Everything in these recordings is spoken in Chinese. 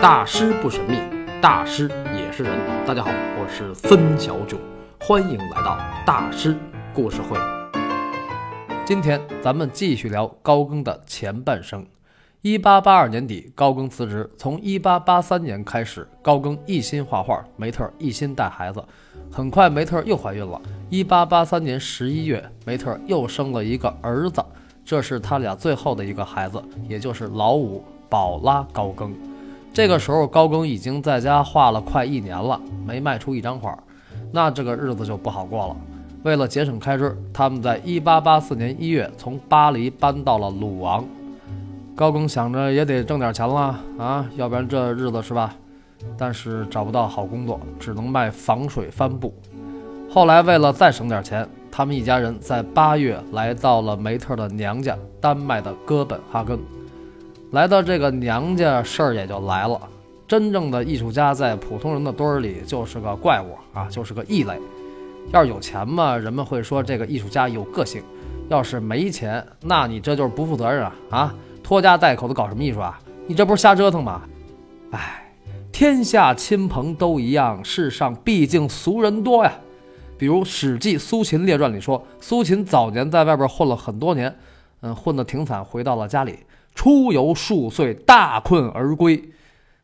大师不神秘，大师也是人。大家好，我是孙小九，欢迎来到大师故事会。今天咱们继续聊高更的前半生。一八八二年底，高更辞职。从一八八三年开始，高更一心画画，梅特一心带孩子。很快，梅特又怀孕了。一八八三年十一月，梅特又生了一个儿子，这是他俩最后的一个孩子，也就是老五宝拉高更。这个时候，高更已经在家画了快一年了，没卖出一张画，那这个日子就不好过了。为了节省开支，他们在1884年1月从巴黎搬到了鲁昂。高更想着也得挣点钱了啊，要不然这日子是吧？但是找不到好工作，只能卖防水帆布。后来为了再省点钱，他们一家人在八月来到了梅特的娘家——丹麦的哥本哈根。来到这个娘家，事儿也就来了。真正的艺术家在普通人的堆儿里就是个怪物啊，就是个异类。要是有钱嘛，人们会说这个艺术家有个性；要是没钱，那你这就是不负责任啊啊！拖家带口的搞什么艺术啊？你这不是瞎折腾吗？哎，天下亲朋都一样，世上毕竟俗人多呀。比如《史记·苏秦列传》里说，苏秦早年在外边混了很多年，嗯，混得挺惨，回到了家里，出游数岁，大困而归。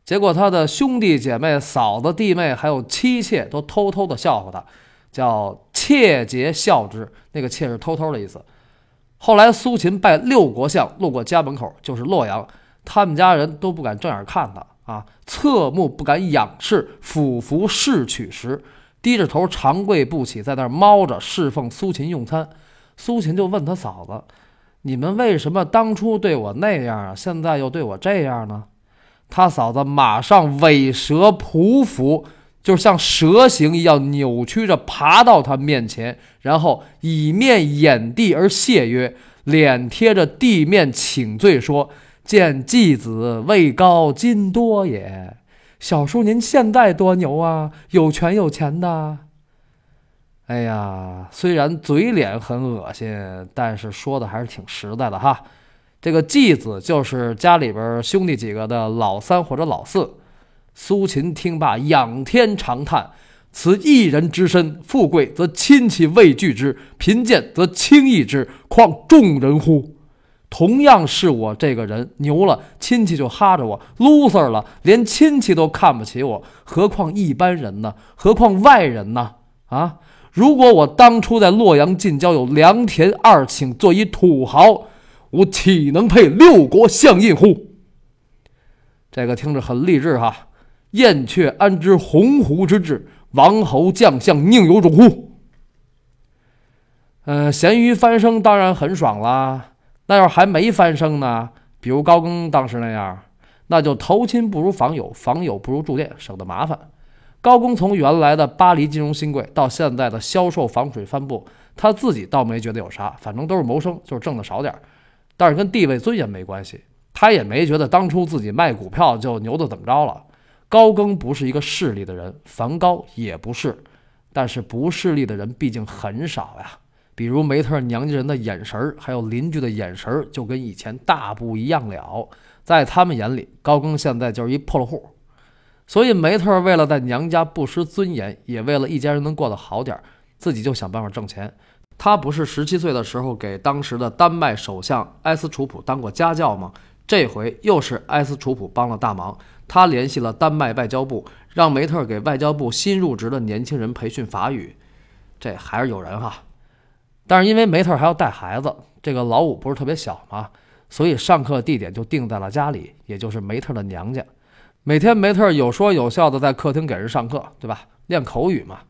结果他的兄弟姐妹、嫂子、弟妹还有妻妾都偷偷的笑话他，叫窃节笑之。那个窃是偷偷的意思。后来，苏秦拜六国相，路过家门口，就是洛阳，他们家人都不敢正眼看他啊，侧目不敢仰视，俯伏侍取时，低着头长跪不起，在那儿猫着侍奉苏秦用餐。苏秦就问他嫂子：“你们为什么当初对我那样啊，现在又对我这样呢？”他嫂子马上尾蛇匍匐。就像蛇形一样扭曲着爬到他面前，然后以面掩地而谢曰：“脸贴着地面请罪，说：见继子位高金多也。小叔您现在多牛啊，有权有钱的。哎呀，虽然嘴脸很恶心，但是说的还是挺实在的哈。这个继子就是家里边兄弟几个的老三或者老四。”苏秦听罢，仰天长叹：“此一人之身，富贵则亲戚畏惧之，贫贱则轻易之，况众人乎？同样是我这个人，牛了亲戚就哈着我；loser 了，连亲戚都看不起我，何况一般人呢？何况外人呢？啊！如果我当初在洛阳近郊有良田二顷，做一土豪，我岂能配六国相印乎？”这个听着很励志哈。燕雀安知鸿鹄之志？王侯将相宁有种乎？嗯，咸鱼翻身当然很爽啦。那要还没翻身呢？比如高更当时那样，那就投亲不如访友，访友不如住店，省得麻烦。高更从原来的巴黎金融新贵到现在的销售防水帆布，他自己倒没觉得有啥，反正都是谋生，就是挣的少点儿。但是跟地位尊严没关系，他也没觉得当初自己卖股票就牛的怎么着了。高更不是一个势利的人，梵高也不是，但是不势利的人毕竟很少呀。比如梅特娘家人的眼神儿，还有邻居的眼神儿，就跟以前大不一样了。在他们眼里，高更现在就是一破落户。所以梅特为了在娘家不失尊严，也为了一家人能过得好点，自己就想办法挣钱。他不是十七岁的时候给当时的丹麦首相埃斯楚普当过家教吗？这回又是埃斯楚普帮了大忙。他联系了丹麦外交部，让梅特给外交部新入职的年轻人培训法语，这还是有人哈。但是因为梅特还要带孩子，这个老五不是特别小嘛，所以上课地点就定在了家里，也就是梅特的娘家。每天梅特有说有笑的在客厅给人上课，对吧？练口语嘛。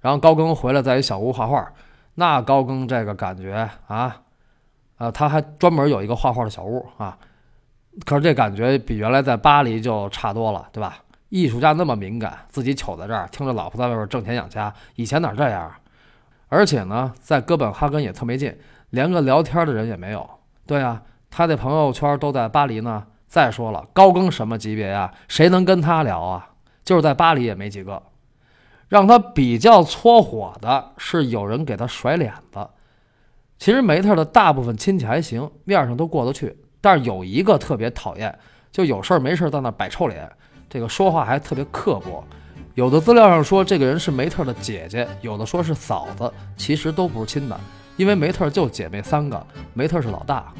然后高更回来在一小屋画画，那高更这个感觉啊，呃，他还专门有一个画画的小屋啊。可是这感觉比原来在巴黎就差多了，对吧？艺术家那么敏感，自己糗在这儿，听着老婆在外边挣钱养家，以前哪这样？而且呢，在哥本哈根也特没劲，连个聊天的人也没有。对啊，他的朋友圈都在巴黎呢。再说了，高更什么级别呀？谁能跟他聊啊？就是在巴黎也没几个。让他比较搓火的是有人给他甩脸子。其实梅特的大部分亲戚还行，面上都过得去。但是有一个特别讨厌，就有事儿没事儿在那摆臭脸。这个说话还特别刻薄。有的资料上说这个人是梅特的姐姐，有的说是嫂子，其实都不是亲的，因为梅特就姐妹三个，梅特是老大。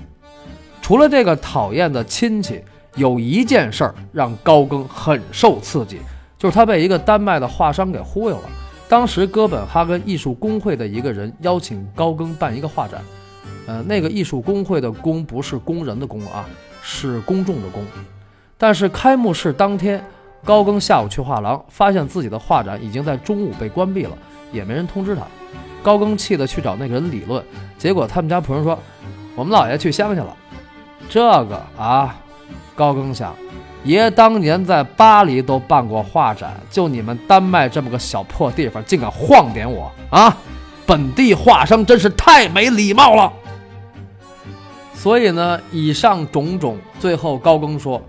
除了这个讨厌的亲戚，有一件事儿让高更很受刺激，就是他被一个丹麦的画商给忽悠了。当时哥本哈根艺术工会的一个人邀请高更办一个画展，呃，那个艺术工会的“工”不是工人的“工”啊，是公众的“公”。但是开幕式当天。高更下午去画廊，发现自己的画展已经在中午被关闭了，也没人通知他。高更气得去找那个人理论，结果他们家仆人说：“我们老爷去乡下了。”这个啊，高更想，爷当年在巴黎都办过画展，就你们丹麦这么个小破地方，竟敢晃点我啊！本地画商真是太没礼貌了。所以呢，以上种种，最后高更说。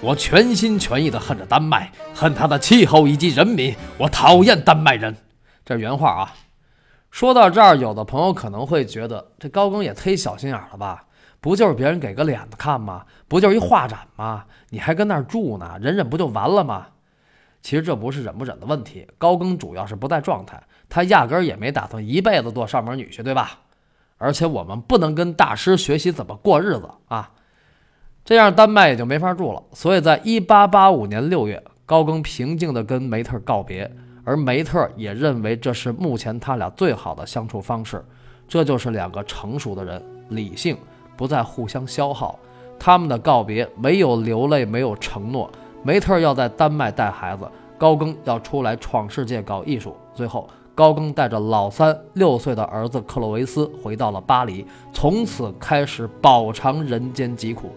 我全心全意地恨着丹麦，恨他的气候以及人民。我讨厌丹麦人，这原话啊。说到这儿，有的朋友可能会觉得这高更也忒小心眼了吧？不就是别人给个脸子看吗？不就是一画展吗？你还跟那儿住呢？忍忍不就完了吗？其实这不是忍不忍的问题，高更主要是不在状态，他压根儿也没打算一辈子做上门女婿，对吧？而且我们不能跟大师学习怎么过日子啊。这样丹麦也就没法住了，所以在1885年6月，高更平静地跟梅特告别，而梅特也认为这是目前他俩最好的相处方式。这就是两个成熟的人，理性，不再互相消耗。他们的告别没有流泪，没有承诺。梅特要在丹麦带孩子，高更要出来闯世界搞艺术。最后，高更带着老三六岁的儿子克洛维斯回到了巴黎，从此开始饱尝人间疾苦。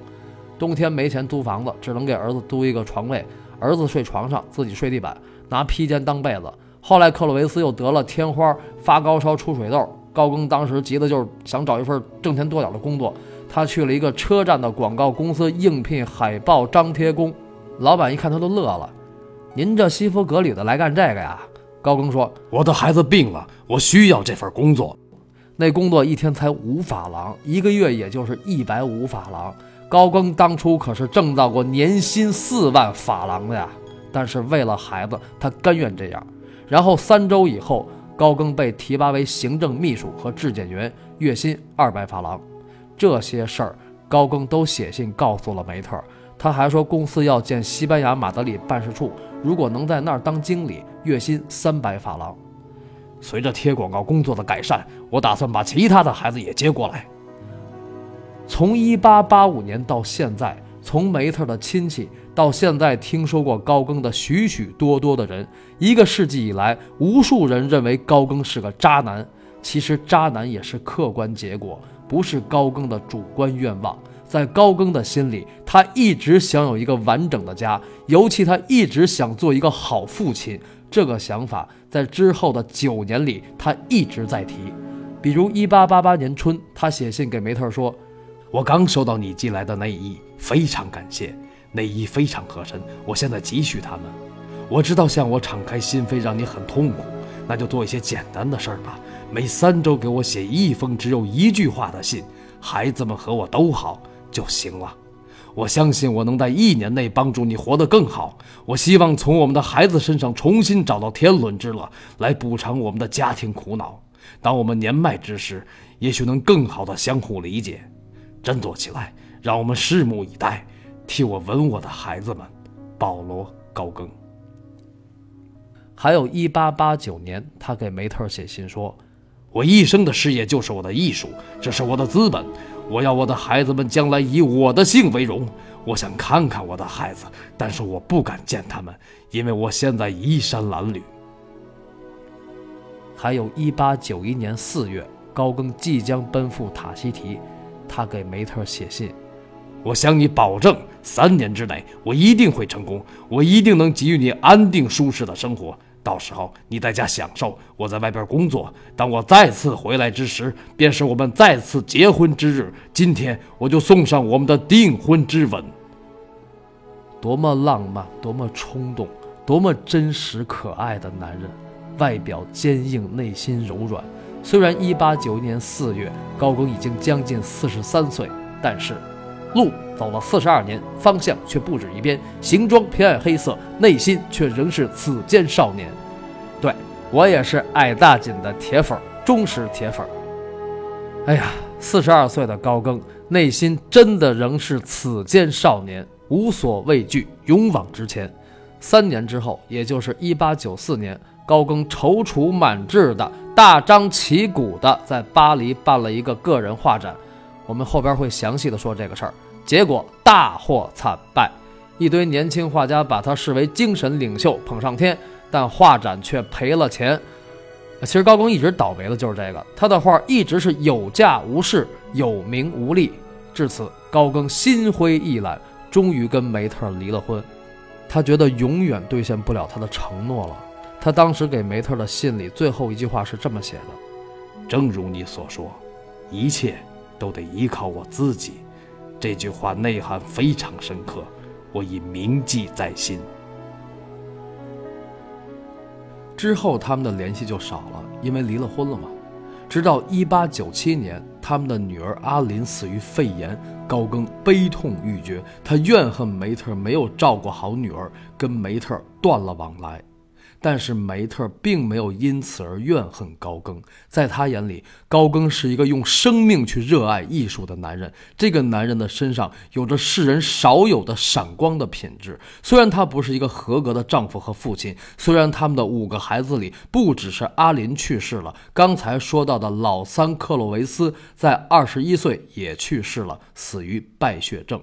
冬天没钱租房子，只能给儿子租一个床位。儿子睡床上，自己睡地板，拿披肩当被子。后来克洛维斯又得了天花，发高烧，出水痘。高更当时急的就是想找一份挣钱多点的工作。他去了一个车站的广告公司应聘海报张贴工。老板一看他都乐了：“您这西服革履的来干这个呀？”高更说：“我的孩子病了，我需要这份工作。那工作一天才五法郎，一个月也就是一百五法郎。”高更当初可是挣到过年薪四万法郎的呀，但是为了孩子，他甘愿这样。然后三周以后，高更被提拔为行政秘书和质检员，月薪二百法郎。这些事儿，高更都写信告诉了梅特。他还说，公司要建西班牙马德里办事处，如果能在那儿当经理，月薪三百法郎。随着贴广告工作的改善，我打算把其他的孩子也接过来。从一八八五年到现在，从梅特的亲戚到现在听说过高更的许许多多的人，一个世纪以来，无数人认为高更是个渣男。其实渣男也是客观结果，不是高更的主观愿望。在高更的心里，他一直想有一个完整的家，尤其他一直想做一个好父亲。这个想法在之后的九年里，他一直在提。比如一八八八年春，他写信给梅特说。我刚收到你寄来的内衣，非常感谢，内衣非常合身。我现在急需它们。我知道向我敞开心扉让你很痛苦，那就做一些简单的事儿吧。每三周给我写一封只有一句话的信，孩子们和我都好就行了。我相信我能在一年内帮助你活得更好。我希望从我们的孩子身上重新找到天伦之乐，来补偿我们的家庭苦恼。当我们年迈之时，也许能更好的相互理解。振作起来，让我们拭目以待。替我吻我的孩子们，保罗·高更。还有一八八九年，他给梅特写信说：“我一生的事业就是我的艺术，这是我的资本。我要我的孩子们将来以我的姓为荣。我想看看我的孩子，但是我不敢见他们，因为我现在衣衫褴褛。”还有一八九一年四月，高更即将奔赴塔希提。他给梅特写信：“我向你保证，三年之内我一定会成功，我一定能给予你安定舒适的生活。到时候你在家享受，我在外边工作。当我再次回来之时，便是我们再次结婚之日。今天我就送上我们的订婚之吻。”多么浪漫，多么冲动，多么真实可爱的男人，外表坚硬，内心柔软。虽然一八九一年四月高更已经将近四十三岁，但是路走了四十二年，方向却不止一边，行装偏爱黑色，内心却仍是此间少年。对我也是矮大紧的铁粉，忠实铁粉。哎呀，四十二岁的高更，内心真的仍是此间少年，无所畏惧，勇往直前。三年之后，也就是一八九四年，高更踌躇满志的、大张旗鼓的在巴黎办了一个个人画展。我们后边会详细的说这个事儿。结果大获惨败，一堆年轻画家把他视为精神领袖，捧上天，但画展却赔了钱。其实高更一直倒霉的就是这个，他的画一直是有价无市，有名无利。至此，高更心灰意懒，终于跟梅特离了婚。他觉得永远兑现不了他的承诺了。他当时给梅特的信里最后一句话是这么写的：“正如你所说，一切都得依靠我自己。”这句话内涵非常深刻，我已铭记在心。之后他们的联系就少了，因为离了婚了嘛。直到一八九七年，他们的女儿阿林死于肺炎，高更悲痛欲绝，他怨恨梅特没有照顾好女儿，跟梅特断了往来。但是梅特并没有因此而怨恨高更，在他眼里，高更是一个用生命去热爱艺术的男人。这个男人的身上有着世人少有的闪光的品质。虽然他不是一个合格的丈夫和父亲，虽然他们的五个孩子里不只是阿林去世了，刚才说到的老三克洛维斯在二十一岁也去世了，死于败血症。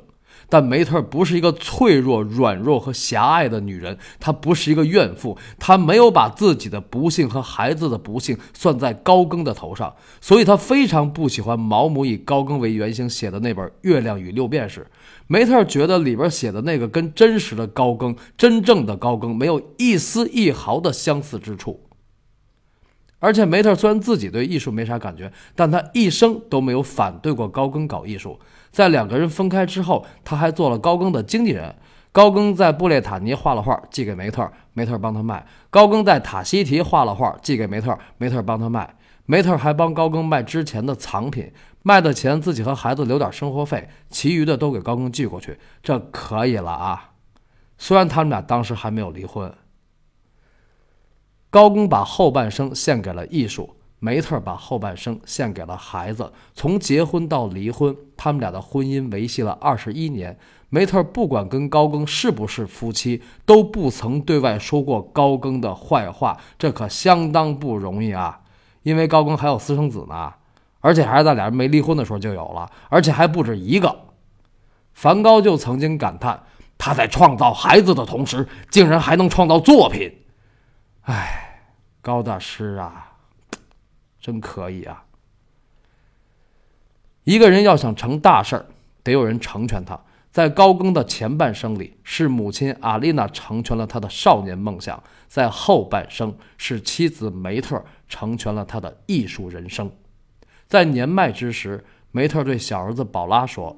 但梅特不是一个脆弱、软弱和狭隘的女人，她不是一个怨妇，她没有把自己的不幸和孩子的不幸算在高更的头上，所以她非常不喜欢毛姆以高更为原型写的那本《月亮与六便士》。梅特觉得里边写的那个跟真实的高更、真正的高更没有一丝一毫的相似之处。而且梅特虽然自己对艺术没啥感觉，但他一生都没有反对过高更搞艺术。在两个人分开之后，他还做了高更的经纪人。高更在布列塔尼画了画，寄给梅特，梅特帮他卖；高更在塔希提画了画，寄给梅特，梅特帮他卖。梅特还帮高更卖之前的藏品，卖的钱自己和孩子留点生活费，其余的都给高更寄过去。这可以了啊！虽然他们俩当时还没有离婚。高更把后半生献给了艺术。梅特把后半生献给了孩子。从结婚到离婚，他们俩的婚姻维系了二十一年。梅特不管跟高更是不是夫妻，都不曾对外说过高更的坏话，这可相当不容易啊！因为高更还有私生子呢，而且还是在俩人没离婚的时候就有了，而且还不止一个。梵高就曾经感叹：他在创造孩子的同时，竟然还能创造作品。哎，高大师啊！真可以啊！一个人要想成大事儿，得有人成全他。在高更的前半生里，是母亲阿丽娜成全了他的少年梦想；在后半生，是妻子梅特成全了他的艺术人生。在年迈之时，梅特对小儿子宝拉说：“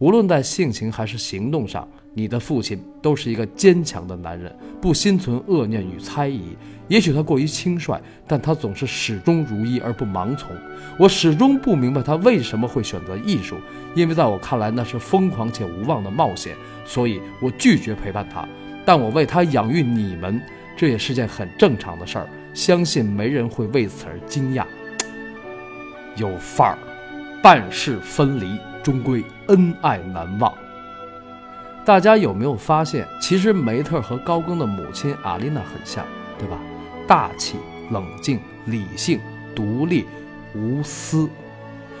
无论在性情还是行动上，你的父亲都是一个坚强的男人，不心存恶念与猜疑。”也许他过于轻率，但他总是始终如一而不盲从。我始终不明白他为什么会选择艺术，因为在我看来那是疯狂且无望的冒险，所以我拒绝陪伴他。但我为他养育你们，这也是件很正常的事儿。相信没人会为此而惊讶。有范儿，半世分离，终归恩爱难忘。大家有没有发现，其实梅特和高更的母亲阿丽娜很像，对吧？大气、冷静、理性、独立、无私，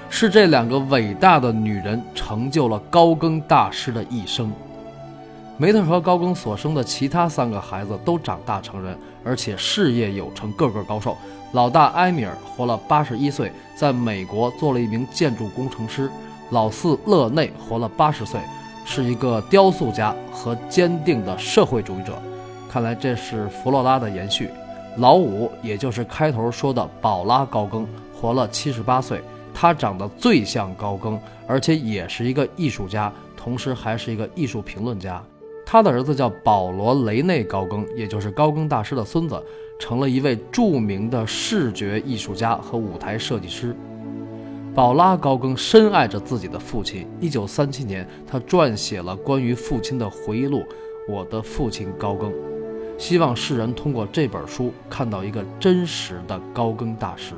是这两个伟大的女人成就了高更大师的一生。梅特和高更所生的其他三个孩子都长大成人，而且事业有成，个个高寿。老大埃米尔活了八十一岁，在美国做了一名建筑工程师；老四勒内活了八十岁，是一个雕塑家和坚定的社会主义者。看来这是弗洛拉的延续。老五，也就是开头说的宝拉高更，活了七十八岁。他长得最像高更，而且也是一个艺术家，同时还是一个艺术评论家。他的儿子叫保罗·雷内高更，也就是高更大师的孙子，成了一位著名的视觉艺术家和舞台设计师。宝拉高更深爱着自己的父亲。一九三七年，他撰写了关于父亲的回忆录《我的父亲高更》，希望世人通过这本书看到一个真实的高更大师。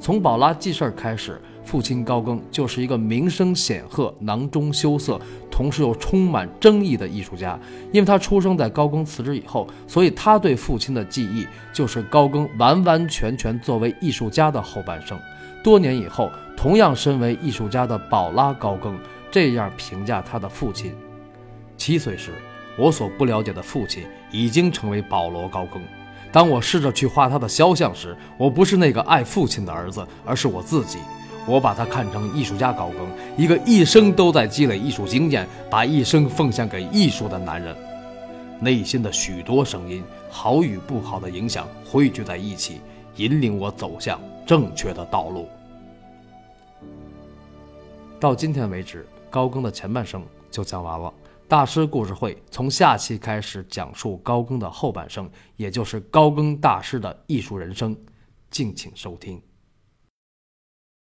从宝拉记事儿开始，父亲高更就是一个名声显赫、囊中羞涩，同时又充满争议的艺术家。因为他出生在高更辞职以后，所以他对父亲的记忆就是高更完完全全作为艺术家的后半生。多年以后，同样身为艺术家的宝拉高更这样评价他的父亲：七岁时，我所不了解的父亲已经成为保罗高更。当我试着去画他的肖像时，我不是那个爱父亲的儿子，而是我自己。我把他看成艺术家高更，一个一生都在积累艺术经验，把一生奉献给艺术的男人。内心的许多声音，好与不好的影响汇聚在一起，引领我走向正确的道路。到今天为止，高更的前半生就讲完了。大师故事会从下期开始讲述高更的后半生，也就是高更大师的艺术人生，敬请收听。